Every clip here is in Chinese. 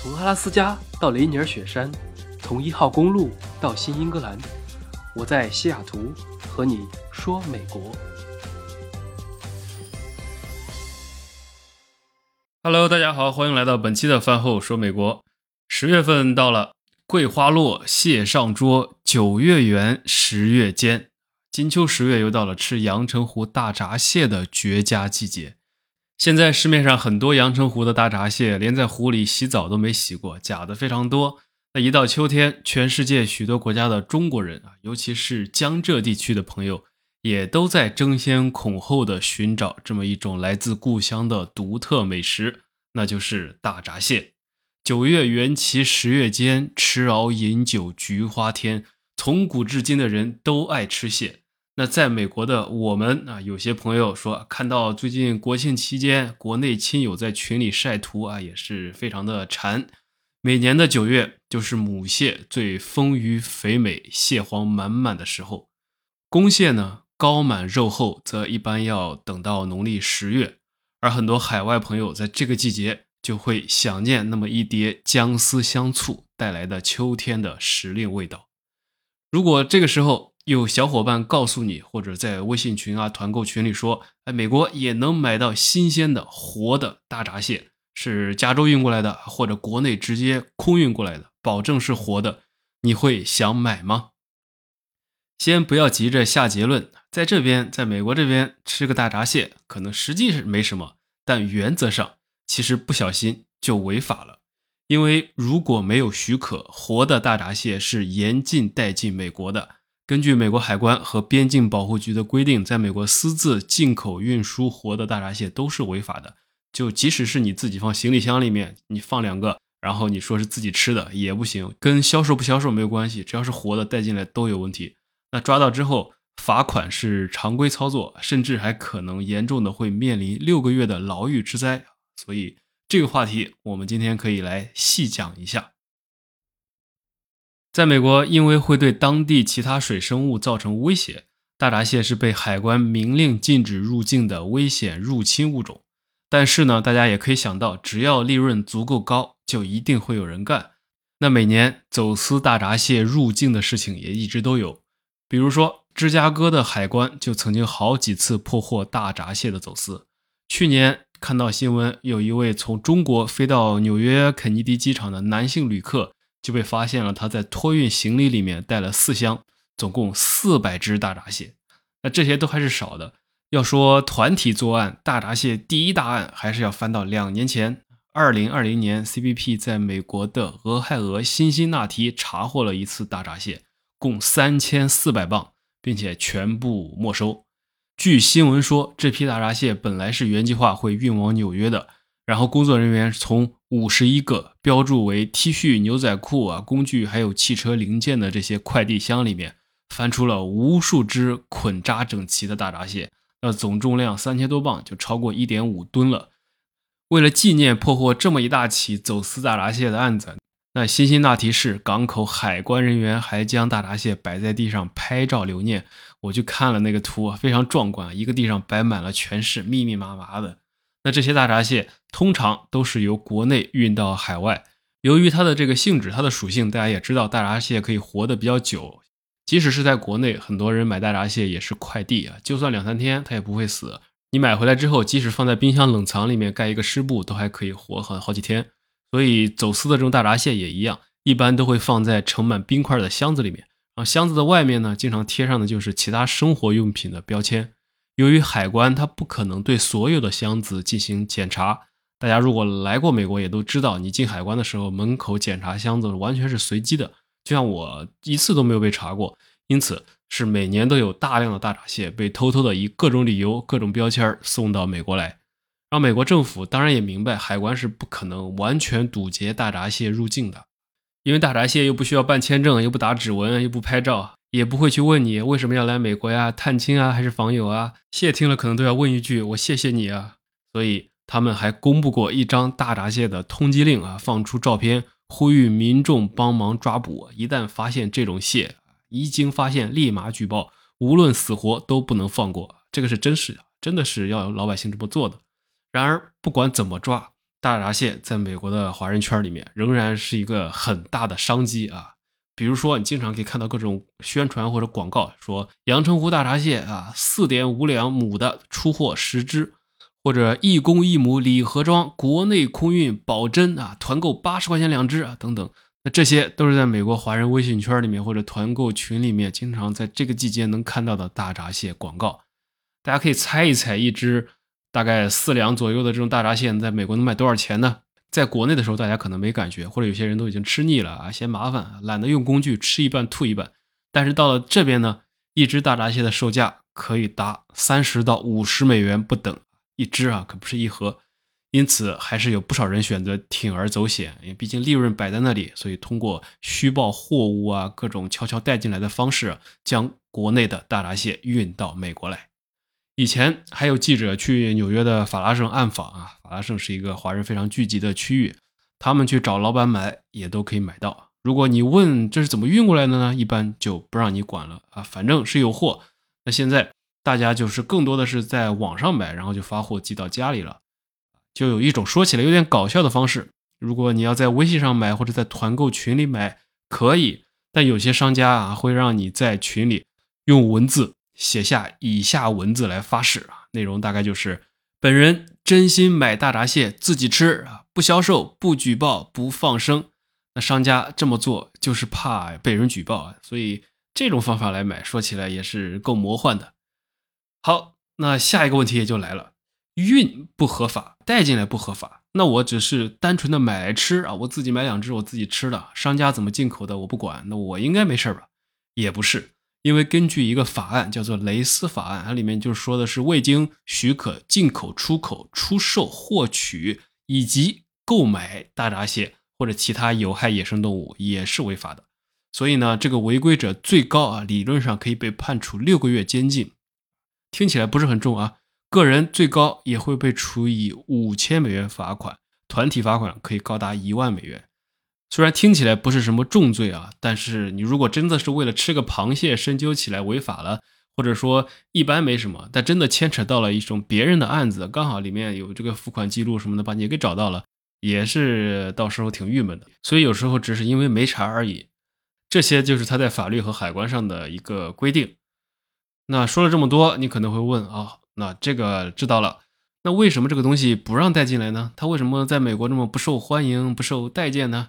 从阿拉斯加到雷尼尔雪山，从一号公路到新英格兰，我在西雅图和你说美国。Hello，大家好，欢迎来到本期的饭后说美国。十月份到了，桂花落，蟹上桌，九月圆，十月尖，金秋十月又到了吃阳澄湖大闸蟹的绝佳季节。现在市面上很多阳澄湖的大闸蟹，连在湖里洗澡都没洗过，假的非常多。那一到秋天，全世界许多国家的中国人啊，尤其是江浙地区的朋友，也都在争先恐后的寻找这么一种来自故乡的独特美食，那就是大闸蟹。九月圆其十月间，吃熬饮酒菊花天。从古至今的人都爱吃蟹。那在美国的我们啊，有些朋友说看到最近国庆期间，国内亲友在群里晒图啊，也是非常的馋。每年的九月就是母蟹最丰腴肥美、蟹黄满满的时候，公蟹呢膏满肉厚，则一般要等到农历十月。而很多海外朋友在这个季节就会想念那么一碟姜丝香醋带来的秋天的时令味道。如果这个时候，有小伙伴告诉你，或者在微信群啊、团购群里说，哎，美国也能买到新鲜的活的大闸蟹，是加州运过来的，或者国内直接空运过来的，保证是活的，你会想买吗？先不要急着下结论，在这边，在美国这边吃个大闸蟹，可能实际是没什么，但原则上其实不小心就违法了，因为如果没有许可，活的大闸蟹是严禁带进美国的。根据美国海关和边境保护局的规定，在美国私自进口运输活的大闸蟹都是违法的。就即使是你自己放行李箱里面，你放两个，然后你说是自己吃的也不行，跟销售不销售没有关系，只要是活的带进来都有问题。那抓到之后，罚款是常规操作，甚至还可能严重的会面临六个月的牢狱之灾。所以这个话题我们今天可以来细讲一下。在美国，因为会对当地其他水生物造成威胁，大闸蟹是被海关明令禁止入境的危险入侵物种。但是呢，大家也可以想到，只要利润足够高，就一定会有人干。那每年走私大闸蟹入境的事情也一直都有，比如说芝加哥的海关就曾经好几次破获大闸蟹的走私。去年看到新闻，有一位从中国飞到纽约肯尼迪机场的男性旅客。就被发现了，他在托运行李里面带了四箱，总共四百只大闸蟹。那这些都还是少的。要说团体作案，大闸蟹第一大案还是要翻到两年前，二零二零年，CBP 在美国的俄亥俄辛辛那提查获了一次大闸蟹，共三千四百磅，并且全部没收。据新闻说，这批大闸蟹本来是原计划会运往纽约的。然后工作人员从五十一个标注为 T 恤、牛仔裤啊、工具还有汽车零件的这些快递箱里面，翻出了无数只捆扎整齐的大闸蟹，那总重量三千多磅，就超过一点五吨了。为了纪念破获这么一大起走私大闸蟹的案子，那辛辛那提市港口海关人员还将大闸蟹摆在地上拍照留念。我去看了那个图，非常壮观，一个地上摆满了全是密密麻麻的。那这些大闸蟹通常都是由国内运到海外，由于它的这个性质、它的属性，大家也知道，大闸蟹可以活得比较久。即使是在国内，很多人买大闸蟹也是快递啊，就算两三天它也不会死。你买回来之后，即使放在冰箱冷藏里面盖一个湿布，都还可以活好好几天。所以走私的这种大闸蟹也一样，一般都会放在盛满冰块的箱子里面，然后箱子的外面呢，经常贴上的就是其他生活用品的标签。由于海关它不可能对所有的箱子进行检查，大家如果来过美国也都知道，你进海关的时候门口检查箱子完全是随机的，就像我一次都没有被查过，因此是每年都有大量的大闸蟹被偷偷的以各种理由、各种标签送到美国来。让美国政府当然也明白，海关是不可能完全堵截大闸蟹入境的，因为大闸蟹又不需要办签证，又不打指纹，又不拍照。也不会去问你为什么要来美国呀，探亲啊，还是访友啊？蟹听了可能都要问一句：“我谢谢你啊。”所以他们还公布过一张大闸蟹的通缉令啊，放出照片，呼吁民众帮忙抓捕。一旦发现这种蟹，一经发现立马举报，无论死活都不能放过。这个是真实的，真的是要老百姓这么做的。然而不管怎么抓，大闸蟹在美国的华人圈里面仍然是一个很大的商机啊。比如说，你经常可以看到各种宣传或者广告，说阳澄湖大闸蟹啊，四点五两母的出货十只，或者一公一母礼盒装，国内空运保真啊，团购八十块钱两只啊，等等。那这些都是在美国华人微信圈里面或者团购群里面经常在这个季节能看到的大闸蟹广告。大家可以猜一猜，一只大概四两左右的这种大闸蟹在美国能卖多少钱呢？在国内的时候，大家可能没感觉，或者有些人都已经吃腻了啊，嫌麻烦，懒得用工具，吃一半吐一半。但是到了这边呢，一只大闸蟹的售价可以达三十到五十美元不等一只啊，可不是一盒。因此，还是有不少人选择铤而走险，因为毕竟利润摆在那里，所以通过虚报货物啊，各种悄悄带进来的方式，将国内的大闸蟹运到美国来。以前还有记者去纽约的法拉盛暗访啊，法拉盛是一个华人非常聚集的区域，他们去找老板买也都可以买到。如果你问这是怎么运过来的呢？一般就不让你管了啊，反正是有货。那现在大家就是更多的是在网上买，然后就发货寄到家里了，就有一种说起来有点搞笑的方式。如果你要在微信上买或者在团购群里买可以，但有些商家啊会让你在群里用文字。写下以下文字来发誓啊，内容大概就是：本人真心买大闸蟹自己吃啊，不销售、不举报、不放生。那商家这么做就是怕被人举报啊，所以这种方法来买，说起来也是够魔幻的。好，那下一个问题也就来了：运不合法，带进来不合法，那我只是单纯的买来吃啊，我自己买两只我自己吃的，商家怎么进口的我不管，那我应该没事吧？也不是。因为根据一个法案叫做雷斯法案，它里面就说的是未经许可进口、出口、出售、获取以及购买大闸蟹或者其他有害野生动物也是违法的。所以呢，这个违规者最高啊，理论上可以被判处六个月监禁。听起来不是很重啊，个人最高也会被处以五千美元罚款，团体罚款可以高达一万美元。虽然听起来不是什么重罪啊，但是你如果真的是为了吃个螃蟹深究起来违法了，或者说一般没什么，但真的牵扯到了一种别人的案子，刚好里面有这个付款记录什么的，把你给找到了，也是到时候挺郁闷的。所以有时候只是因为没查而已。这些就是他在法律和海关上的一个规定。那说了这么多，你可能会问啊，那这个知道了，那为什么这个东西不让带进来呢？它为什么在美国这么不受欢迎、不受待见呢？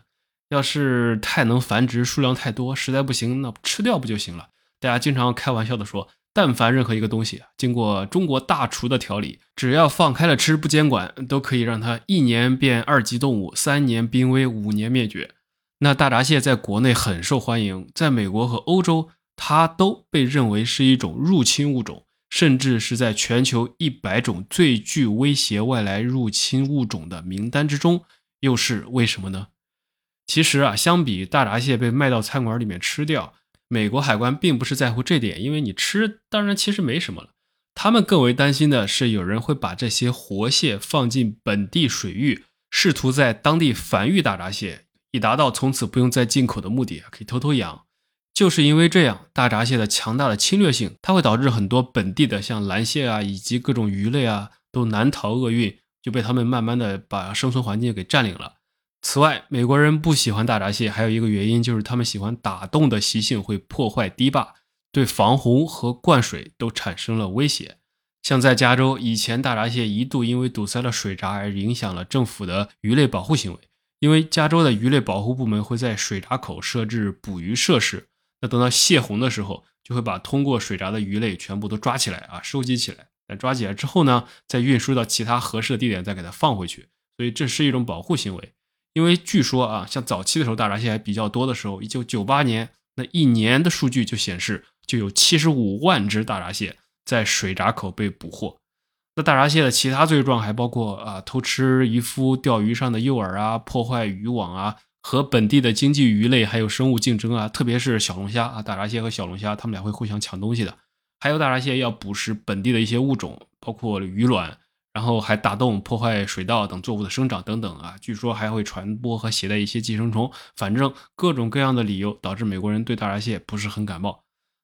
要是太能繁殖，数量太多，实在不行，那吃掉不就行了？大家经常开玩笑的说，但凡任何一个东西经过中国大厨的调理，只要放开了吃，不监管，都可以让它一年变二级动物，三年濒危，五年灭绝。那大闸蟹在国内很受欢迎，在美国和欧洲，它都被认为是一种入侵物种，甚至是在全球一百种最具威胁外来入侵物种的名单之中。又是为什么呢？其实啊，相比大闸蟹被卖到餐馆里面吃掉，美国海关并不是在乎这点，因为你吃当然其实没什么了。他们更为担心的是，有人会把这些活蟹放进本地水域，试图在当地繁育大闸蟹，以达到从此不用再进口的目的，可以偷偷养。就是因为这样，大闸蟹的强大的侵略性，它会导致很多本地的像蓝蟹啊，以及各种鱼类啊，都难逃厄运，就被他们慢慢的把生存环境给占领了。此外，美国人不喜欢大闸蟹，还有一个原因就是他们喜欢打洞的习性会破坏堤坝，对防洪和灌水都产生了威胁。像在加州，以前大闸蟹一度因为堵塞了水闸而影响了政府的鱼类保护行为，因为加州的鱼类保护部门会在水闸口设置捕鱼设施，那等到泄洪的时候，就会把通过水闸的鱼类全部都抓起来啊，收集起来。那抓起来之后呢，再运输到其他合适的地点，再给它放回去。所以这是一种保护行为。因为据说啊，像早期的时候大闸蟹还比较多的时候，一九九八年那一年的数据就显示，就有七十五万只大闸蟹在水闸口被捕获。那大闸蟹的其他罪状还包括啊偷吃渔夫钓鱼上的诱饵啊，破坏渔网啊，和本地的经济鱼类还有生物竞争啊，特别是小龙虾啊，大闸蟹和小龙虾它们俩会互相抢东西的。还有大闸蟹要捕食本地的一些物种，包括鱼卵。然后还打洞破坏水稻等作物的生长等等啊，据说还会传播和携带一些寄生虫，反正各种各样的理由导致美国人对大闸蟹不是很感冒。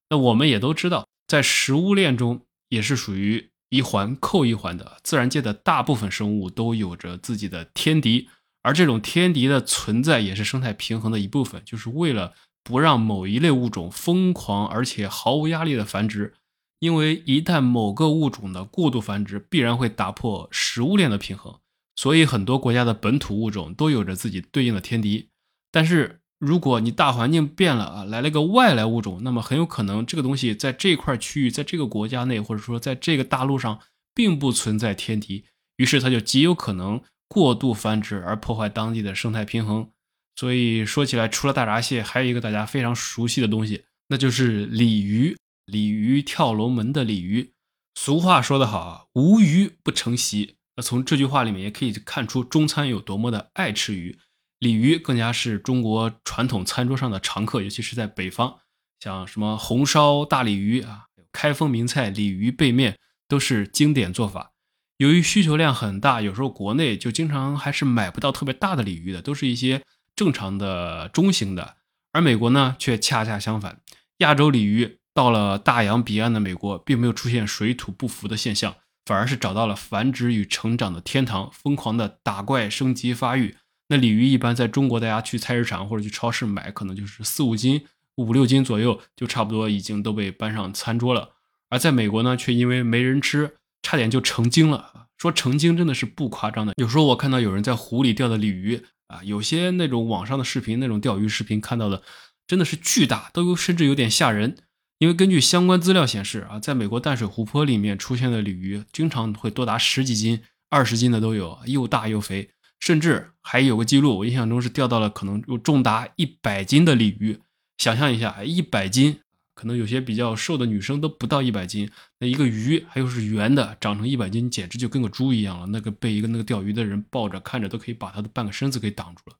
那我们也都知道，在食物链中也是属于一环扣一环的，自然界的大部分生物都有着自己的天敌，而这种天敌的存在也是生态平衡的一部分，就是为了不让某一类物种疯狂而且毫无压力的繁殖。因为一旦某个物种的过度繁殖，必然会打破食物链的平衡，所以很多国家的本土物种都有着自己对应的天敌。但是如果你大环境变了啊，来了个外来物种，那么很有可能这个东西在这块区域，在这个国家内，或者说在这个大陆上，并不存在天敌，于是它就极有可能过度繁殖而破坏当地的生态平衡。所以说起来，除了大闸蟹，还有一个大家非常熟悉的东西，那就是鲤鱼。鲤鱼跳龙门的鲤鱼，俗话说得好啊，无鱼不成席。那从这句话里面也可以看出中餐有多么的爱吃鱼，鲤鱼更加是中国传统餐桌上的常客，尤其是在北方，像什么红烧大鲤鱼啊，开封名菜鲤鱼背面都是经典做法。由于需求量很大，有时候国内就经常还是买不到特别大的鲤鱼的，都是一些正常的中型的。而美国呢，却恰恰相反，亚洲鲤鱼。到了大洋彼岸的美国，并没有出现水土不服的现象，反而是找到了繁殖与成长的天堂，疯狂的打怪升级发育。那鲤鱼一般在中国，大家去菜市场或者去超市买，可能就是四五斤、五六斤左右，就差不多已经都被搬上餐桌了。而在美国呢，却因为没人吃，差点就成精了。说成精真的是不夸张的。有时候我看到有人在湖里钓的鲤鱼啊，有些那种网上的视频，那种钓鱼视频看到的，真的是巨大，都有甚至有点吓人。因为根据相关资料显示啊，在美国淡水湖泊里面出现的鲤鱼，经常会多达十几斤、二十斤的都有，又大又肥，甚至还有个记录，我印象中是钓到了可能有重达一百斤的鲤鱼。想象一下，一百斤，可能有些比较瘦的女生都不到一百斤，那一个鱼还又是圆的，长成一百斤，简直就跟个猪一样了。那个被一个那个钓鱼的人抱着看着，都可以把他的半个身子给挡住了。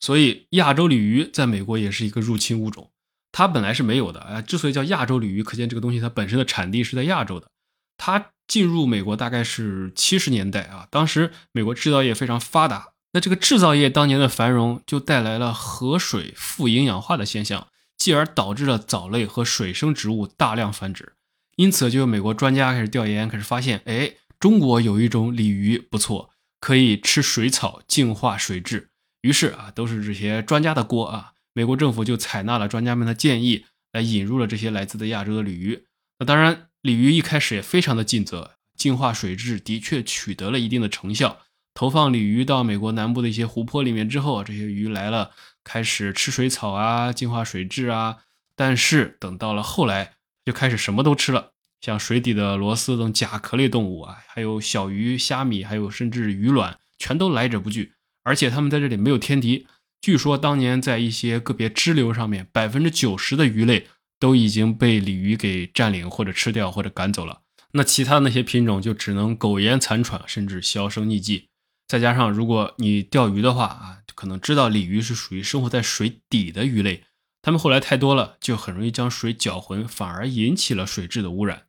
所以，亚洲鲤鱼在美国也是一个入侵物种。它本来是没有的啊，之所以叫亚洲鲤鱼，可见这个东西它本身的产地是在亚洲的。它进入美国大概是七十年代啊，当时美国制造业非常发达，那这个制造业当年的繁荣就带来了河水富营养化的现象，继而导致了藻类和水生植物大量繁殖。因此，就有美国专家开始调研，开始发现，哎，中国有一种鲤鱼不错，可以吃水草净化水质。于是啊，都是这些专家的锅啊。美国政府就采纳了专家们的建议，来引入了这些来自的亚洲的鲤鱼。那当然，鲤鱼一开始也非常的尽责，净化水质的确取得了一定的成效。投放鲤鱼到美国南部的一些湖泊里面之后，这些鱼来了，开始吃水草啊，净化水质啊。但是等到了后来，就开始什么都吃了，像水底的螺丝等甲壳类动物啊，还有小鱼、虾米，还有甚至鱼卵，全都来者不拒。而且他们在这里没有天敌。据说当年在一些个别支流上面，百分之九十的鱼类都已经被鲤鱼给占领或者吃掉或者赶走了。那其他那些品种就只能苟延残喘，甚至销声匿迹。再加上如果你钓鱼的话啊，可能知道鲤鱼是属于生活在水底的鱼类，它们后来太多了，就很容易将水搅浑，反而引起了水质的污染。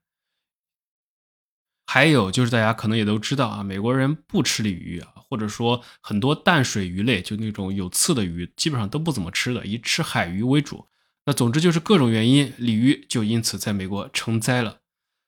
还有就是大家可能也都知道啊，美国人不吃鲤鱼啊，或者说很多淡水鱼类，就那种有刺的鱼，基本上都不怎么吃的，以吃海鱼为主。那总之就是各种原因，鲤鱼就因此在美国成灾了。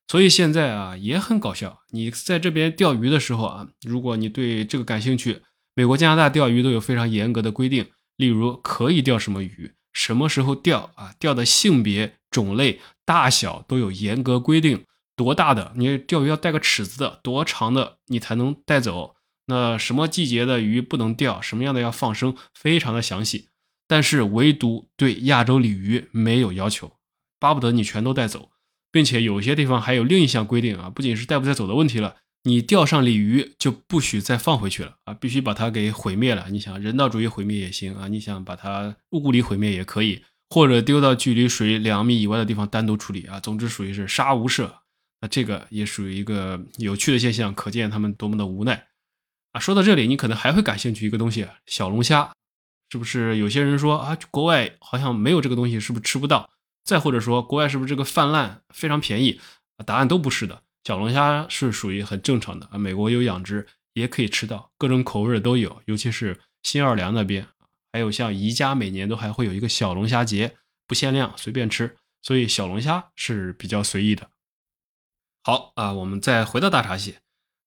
所以现在啊也很搞笑，你在这边钓鱼的时候啊，如果你对这个感兴趣，美国、加拿大钓鱼都有非常严格的规定，例如可以钓什么鱼，什么时候钓啊，钓的性别、种类、大小都有严格规定。多大的你钓鱼要带个尺子的，多长的你才能带走？那什么季节的鱼不能钓？什么样的要放生？非常的详细。但是唯独对亚洲鲤鱼没有要求，巴不得你全都带走，并且有些地方还有另一项规定啊，不仅是带不带走的问题了，你钓上鲤鱼就不许再放回去了啊，必须把它给毁灭了。你想人道主义毁灭也行啊，你想把它物理毁灭也可以，或者丢到距离水两米以外的地方单独处理啊。总之属于是杀无赦。那这个也属于一个有趣的现象，可见他们多么的无奈啊！说到这里，你可能还会感兴趣一个东西，小龙虾，是不是？有些人说啊，国外好像没有这个东西，是不是吃不到？再或者说，国外是不是这个泛滥非常便宜？答案都不是的，小龙虾是属于很正常的啊。美国有养殖，也可以吃到，各种口味的都有，尤其是新奥尔良那边，还有像宜家每年都还会有一个小龙虾节，不限量，随便吃，所以小龙虾是比较随意的。好啊，我们再回到大闸蟹。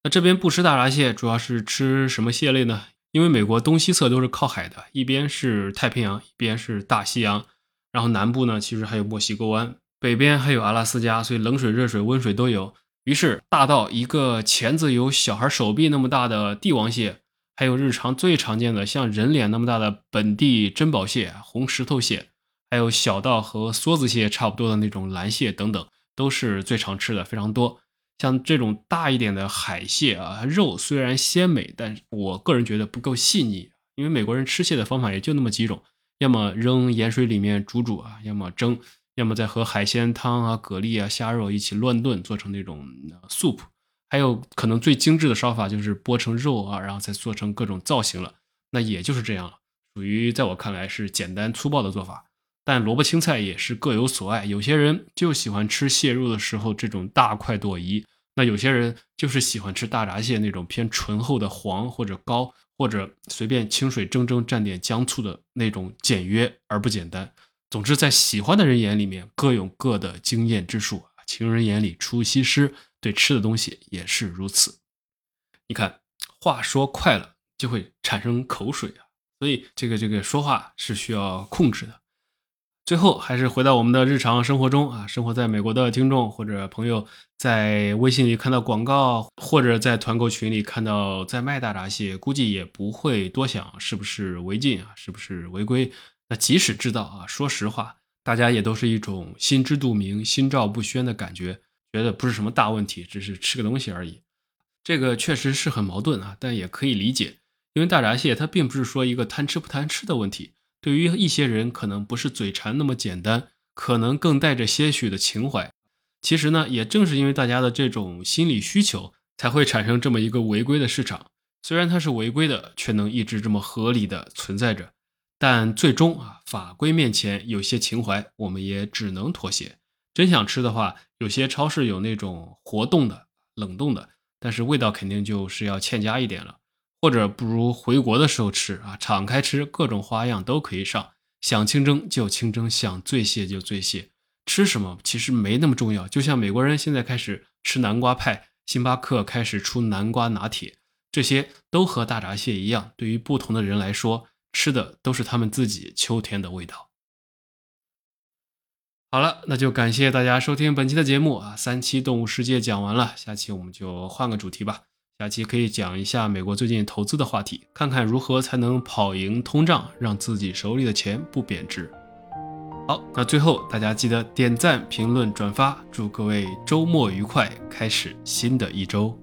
那这边不吃大闸蟹，主要是吃什么蟹类呢？因为美国东西侧都是靠海的，一边是太平洋，一边是大西洋，然后南部呢其实还有墨西哥湾，北边还有阿拉斯加，所以冷水、热水、温水都有。于是大到一个钳子有小孩手臂那么大的帝王蟹，还有日常最常见的像人脸那么大的本地珍宝蟹、红石头蟹，还有小到和梭子蟹差不多的那种蓝蟹等等，都是最常吃的，非常多。像这种大一点的海蟹啊，肉虽然鲜美，但我个人觉得不够细腻。因为美国人吃蟹的方法也就那么几种，要么扔盐水里面煮煮啊，要么蒸，要么再和海鲜汤啊、蛤蜊啊、虾肉一起乱炖，做成那种 soup。还有可能最精致的烧法就是剥成肉啊，然后再做成各种造型了。那也就是这样了，属于在我看来是简单粗暴的做法。但萝卜青菜也是各有所爱，有些人就喜欢吃蟹肉的时候这种大快朵颐，那有些人就是喜欢吃大闸蟹那种偏醇厚的黄或者膏，或者随便清水蒸蒸蘸点姜醋的那种简约而不简单。总之，在喜欢的人眼里面各有各的惊艳之处，情人眼里出西施，对吃的东西也是如此。你看，话说快了就会产生口水啊，所以这个这个说话是需要控制的。最后还是回到我们的日常生活中啊，生活在美国的听众或者朋友，在微信里看到广告，或者在团购群里看到在卖大闸蟹，估计也不会多想是不是违禁啊，是不是违规。那即使知道啊，说实话，大家也都是一种心知肚明、心照不宣的感觉，觉得不是什么大问题，只是吃个东西而已。这个确实是很矛盾啊，但也可以理解，因为大闸蟹它并不是说一个贪吃不贪吃的问题。对于一些人，可能不是嘴馋那么简单，可能更带着些许的情怀。其实呢，也正是因为大家的这种心理需求，才会产生这么一个违规的市场。虽然它是违规的，却能一直这么合理的存在着。但最终啊，法规面前，有些情怀我们也只能妥协。真想吃的话，有些超市有那种活动的、冷冻的，但是味道肯定就是要欠佳一点了。或者不如回国的时候吃啊，敞开吃，各种花样都可以上。想清蒸就清蒸，想醉蟹就醉蟹，吃什么其实没那么重要。就像美国人现在开始吃南瓜派，星巴克开始出南瓜拿铁，这些都和大闸蟹一样。对于不同的人来说，吃的都是他们自己秋天的味道。好了，那就感谢大家收听本期的节目啊，三期动物世界讲完了，下期我们就换个主题吧。下期可以讲一下美国最近投资的话题，看看如何才能跑赢通胀，让自己手里的钱不贬值。好，那最后大家记得点赞、评论、转发，祝各位周末愉快，开始新的一周。